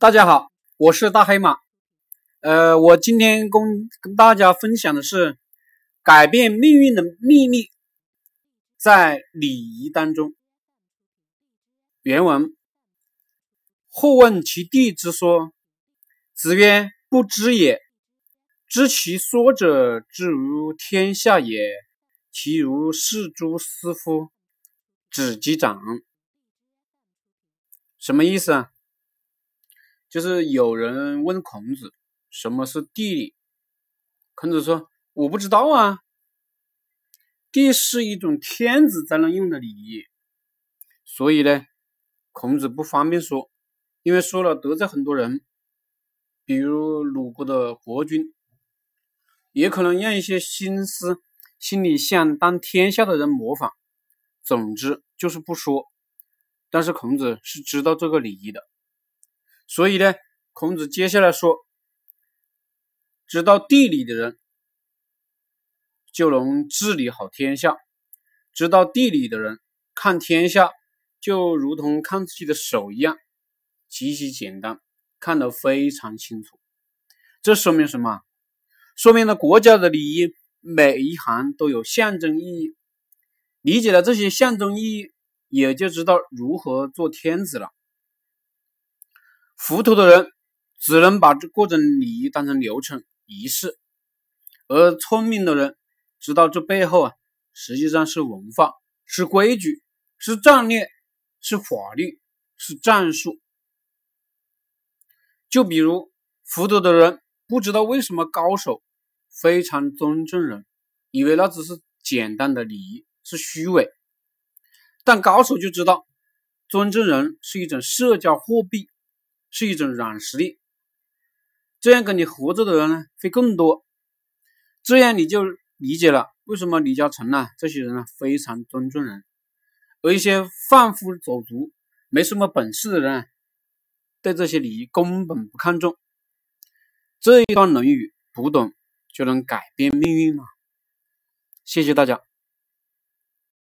大家好，我是大黑马。呃，我今天跟跟大家分享的是改变命运的秘密，在礼仪当中。原文：或问其弟之说，子曰：“不知也。知其说者，之如天下也，其如是诸斯乎？”子击掌。什么意思啊？就是有人问孔子什么是地理，孔子说我不知道啊。地是一种天子才能用的礼仪，所以呢，孔子不方便说，因为说了得罪很多人，比如鲁国的国君，也可能让一些心思心里想当天下的人模仿。总之就是不说。但是孔子是知道这个礼仪的。所以呢，孔子接下来说：“知道地理的人，就能治理好天下；知道地理的人，看天下就如同看自己的手一样，极其简单，看得非常清楚。这说明什么？说明了国家的礼仪每一行都有象征意义。理解了这些象征意义，也就知道如何做天子了。”糊涂的人只能把这各种礼仪当成流程仪式，而聪明的人知道这背后啊，实际上是文化，是规矩，是战略，是法律，是战术。就比如糊涂的人不知道为什么高手非常尊重人，以为那只是简单的礼仪，是虚伪，但高手就知道尊重人是一种社交货币。是一种软实力，这样跟你合作的人呢会更多，这样你就理解了为什么李嘉诚呢这些人呢非常尊重人，而一些贩夫走卒、没什么本事的人对这些礼仪根本不看重。这一段《论语》读懂就能改变命运吗？谢谢大家。